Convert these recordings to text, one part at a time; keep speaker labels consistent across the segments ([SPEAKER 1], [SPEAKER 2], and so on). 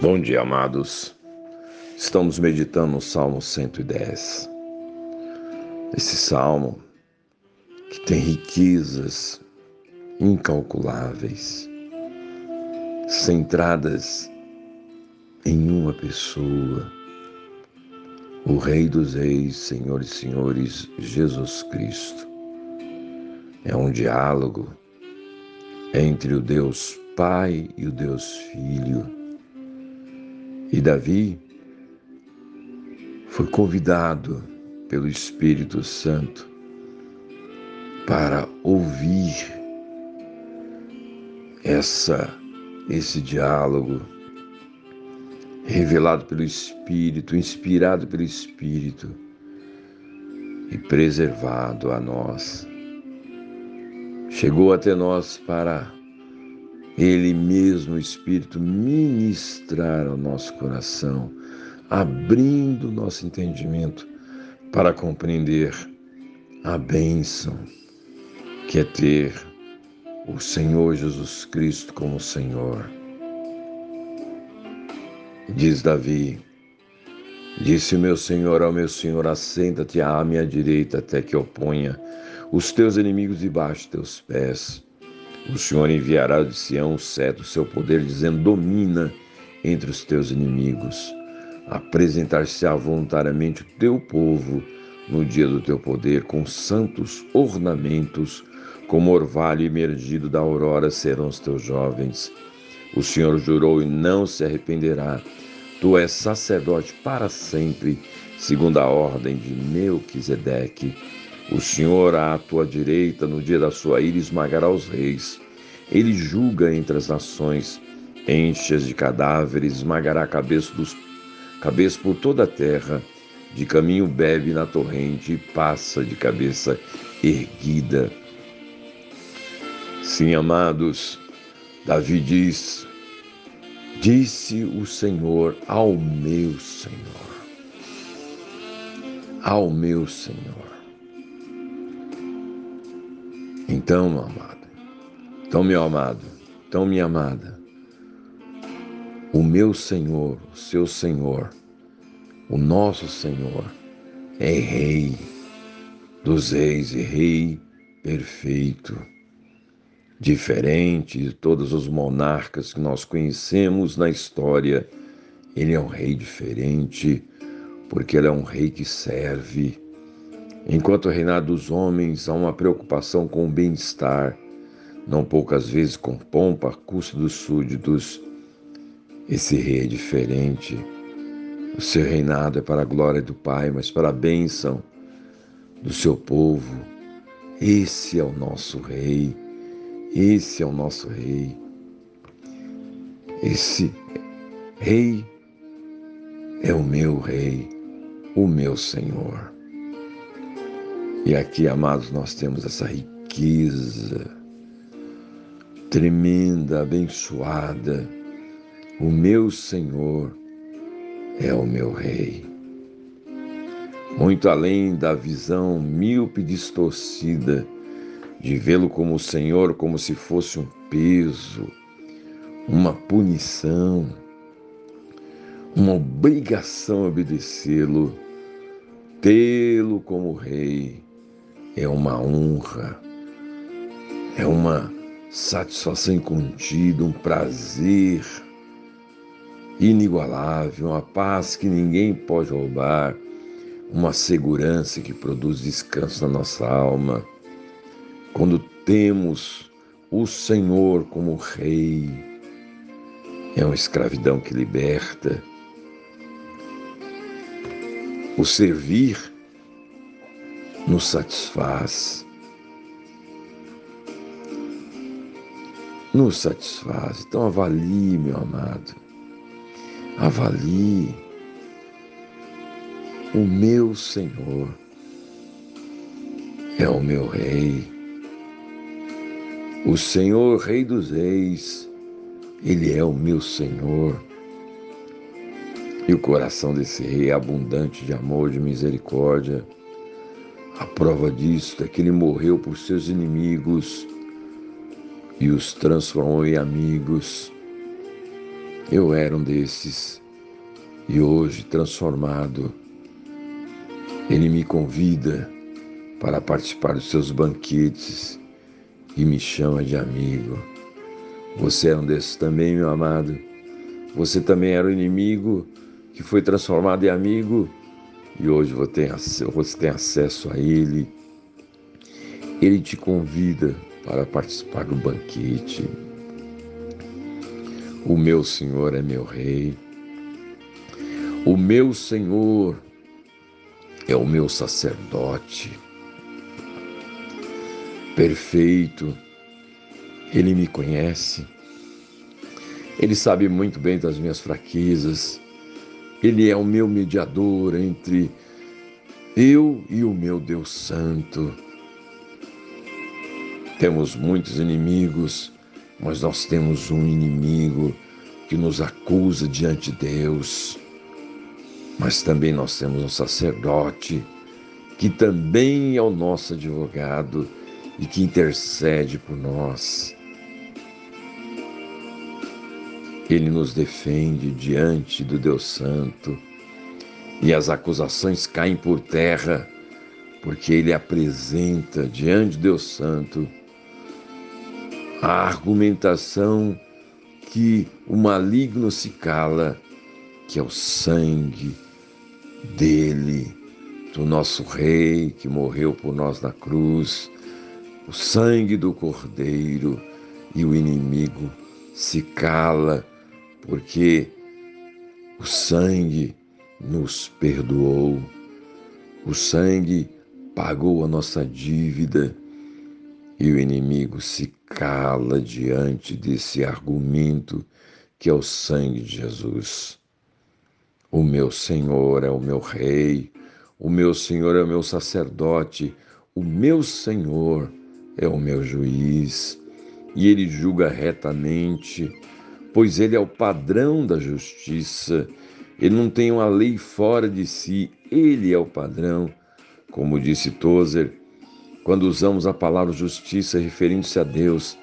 [SPEAKER 1] Bom dia, amados. Estamos meditando no Salmo 110. Esse salmo que tem riquezas incalculáveis, centradas em uma pessoa, o Rei dos Reis, Senhor e Senhores, Jesus Cristo. É um diálogo entre o Deus Pai e o Deus Filho e Davi foi convidado pelo Espírito Santo para ouvir essa esse diálogo revelado pelo Espírito, inspirado pelo Espírito e preservado a nós. Chegou até nós para ele mesmo, o Espírito, ministrar ao nosso coração, abrindo nosso entendimento para compreender a bênção que é ter o Senhor Jesus Cristo como Senhor. Diz Davi: Disse meu Senhor ao meu Senhor: Assenta-te à minha direita até que eu ponha os teus inimigos debaixo de teus pés. O Senhor enviará de Sião o cetro, seu poder, dizendo: Domina entre os teus inimigos. Apresentar-se-á voluntariamente o teu povo no dia do teu poder, com santos ornamentos, como orvalho emergido da aurora serão os teus jovens. O Senhor jurou e não se arrependerá. Tu és sacerdote para sempre, segundo a ordem de Melquisedeque. O Senhor à tua direita, no dia da sua ira, esmagará os reis. Ele julga entre as nações, enche-as de cadáveres, esmagará a cabeça, dos, cabeça por toda a terra. De caminho bebe na torrente e passa de cabeça erguida. Sim, amados, Davi diz: Disse o Senhor ao meu Senhor, ao meu Senhor. Então, meu amado, então, meu amado, então, minha amada, o meu Senhor, o seu Senhor, o nosso Senhor é Rei dos Reis e Rei perfeito, diferente de todos os monarcas que nós conhecemos na história. Ele é um rei diferente, porque ele é um rei que serve Enquanto o reinado dos homens há uma preocupação com o bem-estar, não poucas vezes com pompa custo dos súditos, esse rei é diferente. O seu reinado é para a glória do Pai, mas para a bênção do seu povo. Esse é o nosso rei. Esse é o nosso rei. Esse rei é o meu rei, o meu Senhor. E aqui, amados, nós temos essa riqueza tremenda, abençoada. O meu Senhor é o meu Rei. Muito além da visão míope distorcida de vê-lo como o Senhor, como se fosse um peso, uma punição, uma obrigação obedecê-lo, tê-lo como Rei é uma honra, é uma satisfação incontida, um prazer inigualável, uma paz que ninguém pode roubar, uma segurança que produz descanso na nossa alma. Quando temos o Senhor como Rei, é uma escravidão que liberta. O servir nos satisfaz. Nos satisfaz. Então avalie, meu amado. Avalie o meu Senhor. É o meu Rei. O Senhor, Rei dos Reis, Ele é o meu Senhor. E o coração desse rei é abundante de amor, de misericórdia. A prova disso é que ele morreu por seus inimigos e os transformou em amigos. Eu era um desses e hoje, transformado, Ele me convida para participar dos seus banquetes e me chama de amigo. Você é um desses também, meu amado. Você também era o inimigo que foi transformado em amigo e hoje você tem acesso a Ele. Ele te convida para participar do banquete. O meu Senhor é meu Rei. O meu Senhor é o meu sacerdote. Perfeito. Ele me conhece. Ele sabe muito bem das minhas fraquezas. Ele é o meu mediador entre eu e o meu Deus Santo. Temos muitos inimigos, mas nós temos um inimigo que nos acusa diante de Deus. Mas também nós temos um sacerdote que também é o nosso advogado e que intercede por nós. Ele nos defende diante do Deus Santo. E as acusações caem por terra, porque ele apresenta diante do Deus Santo a argumentação que o maligno se cala, que é o sangue dele, do nosso Rei que morreu por nós na cruz, o sangue do Cordeiro, e o inimigo se cala porque o sangue nos perdoou, o sangue pagou a nossa dívida e o inimigo se cala diante desse argumento que é o sangue de Jesus. O meu Senhor é o meu Rei, o meu Senhor é o meu sacerdote, o meu Senhor é o meu juiz, e ele julga retamente pois ele é o padrão da justiça. Ele não tem uma lei fora de si, ele é o padrão. Como disse Tozer, quando usamos a palavra justiça referindo-se a Deus,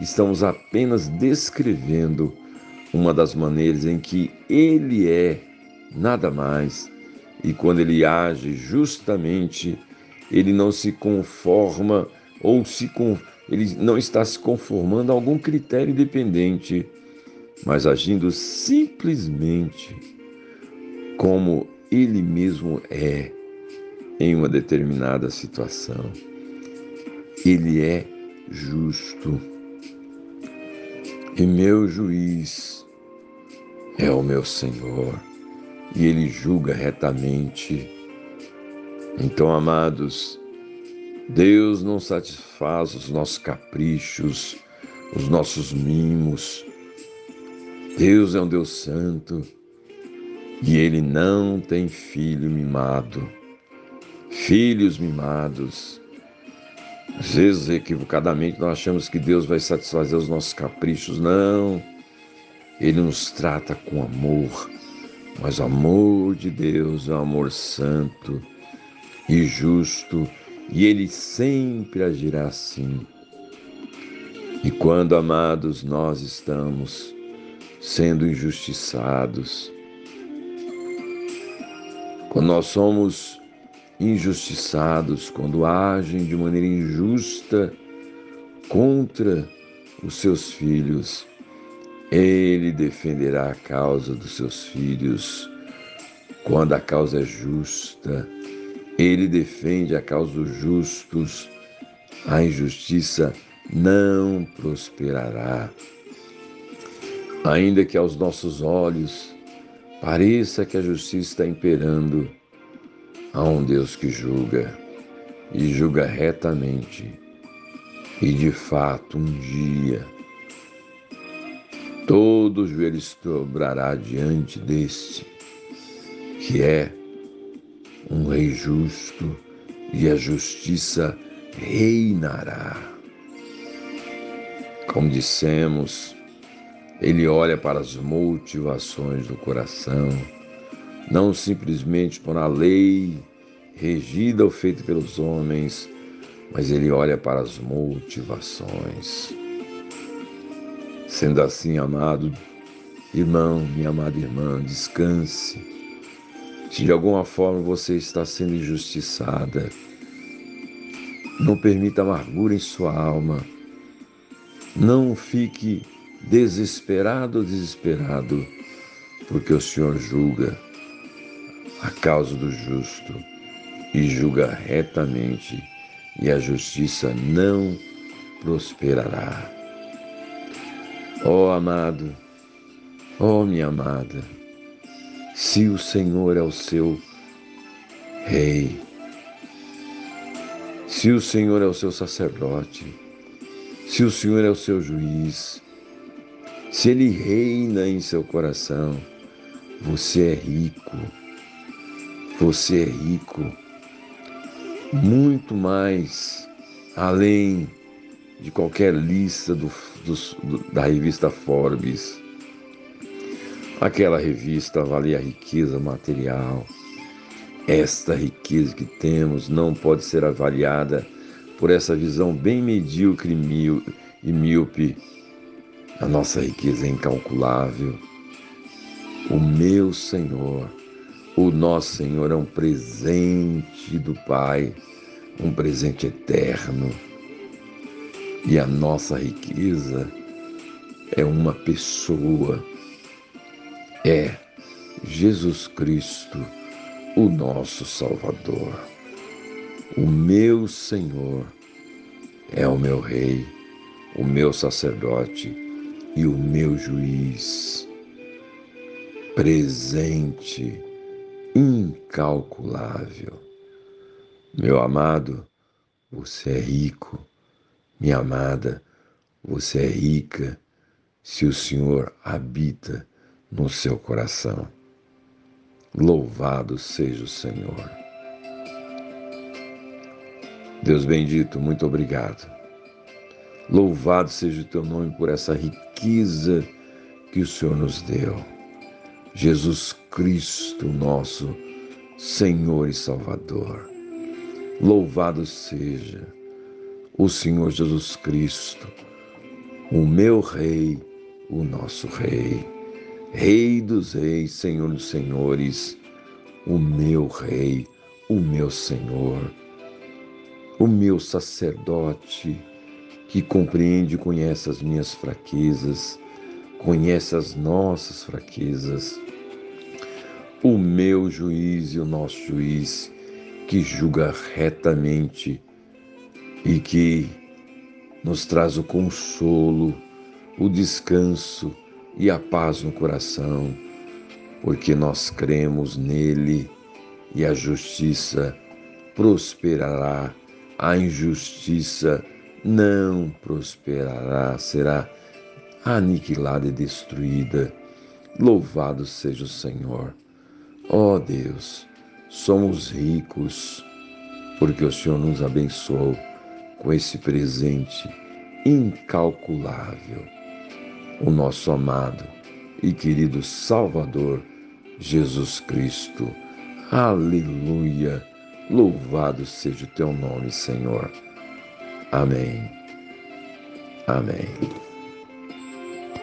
[SPEAKER 1] estamos apenas descrevendo uma das maneiras em que ele é, nada mais. E quando ele age justamente, ele não se conforma ou se ele não está se conformando a algum critério independente mas agindo simplesmente como ele mesmo é em uma determinada situação. Ele é justo. E meu juiz é o meu Senhor, e ele julga retamente. Então, amados, Deus não satisfaz os nossos caprichos, os nossos mimos, Deus é um Deus santo e ele não tem filho mimado. Filhos mimados. Às vezes, equivocadamente, nós achamos que Deus vai satisfazer os nossos caprichos. Não. Ele nos trata com amor, mas o amor de Deus é um amor santo e justo, e ele sempre agirá assim. E quando, amados, nós estamos sendo injustiçados. Quando nós somos injustiçados, quando agem de maneira injusta contra os seus filhos, ele defenderá a causa dos seus filhos. Quando a causa é justa, ele defende a causa dos justos. A injustiça não prosperará. Ainda que aos nossos olhos pareça que a justiça está imperando, há um Deus que julga e julga retamente. E de fato, um dia, todo joelho se dobrará diante deste, que é um rei justo, e a justiça reinará. Como dissemos, ele olha para as motivações do coração, não simplesmente por a lei regida ou feita pelos homens, mas ele olha para as motivações. Sendo assim, amado, Irmão, minha amada irmã, descanse. Se de alguma forma você está sendo injustiçada, não permita amargura em sua alma. Não fique desesperado desesperado, porque o Senhor julga a causa do justo e julga retamente, e a justiça não prosperará. Ó oh, amado, ó oh, minha amada, se o Senhor é o seu Rei, se o Senhor é o seu sacerdote, se o Senhor é o seu juiz, se Ele reina em seu coração, você é rico, você é rico, muito mais além de qualquer lista do, do, da revista Forbes. Aquela revista avalia a riqueza material. Esta riqueza que temos não pode ser avaliada por essa visão bem medíocre e míope. A nossa riqueza é incalculável. O meu Senhor, o nosso Senhor é um presente do Pai, um presente eterno e a nossa riqueza é uma pessoa, é Jesus Cristo, o nosso Salvador. O meu Senhor é o meu Rei, o meu sacerdote e o meu juiz. Presente, incalculável. Meu amado, você é rico minha amada, você é rica se o Senhor habita no seu coração. Louvado seja o Senhor. Deus bendito, muito obrigado. Louvado seja o teu nome por essa riqueza que o Senhor nos deu. Jesus Cristo, nosso Senhor e Salvador. Louvado seja o Senhor Jesus Cristo, o meu Rei, o nosso Rei, Rei dos Reis, Senhor dos Senhores, o meu Rei, o meu Senhor, o meu sacerdote, que compreende e conhece as minhas fraquezas, conhece as nossas fraquezas, o meu juiz e o nosso juiz, que julga retamente e que nos traz o consolo, o descanso e a paz no coração, porque nós cremos nele e a justiça prosperará, a injustiça não prosperará, será aniquilada e destruída. Louvado seja o Senhor. Ó oh Deus, somos ricos porque o Senhor nos abençoou com esse presente incalculável, o nosso amado e querido Salvador Jesus Cristo. Aleluia! Louvado seja o teu nome, Senhor. Amém. Amém.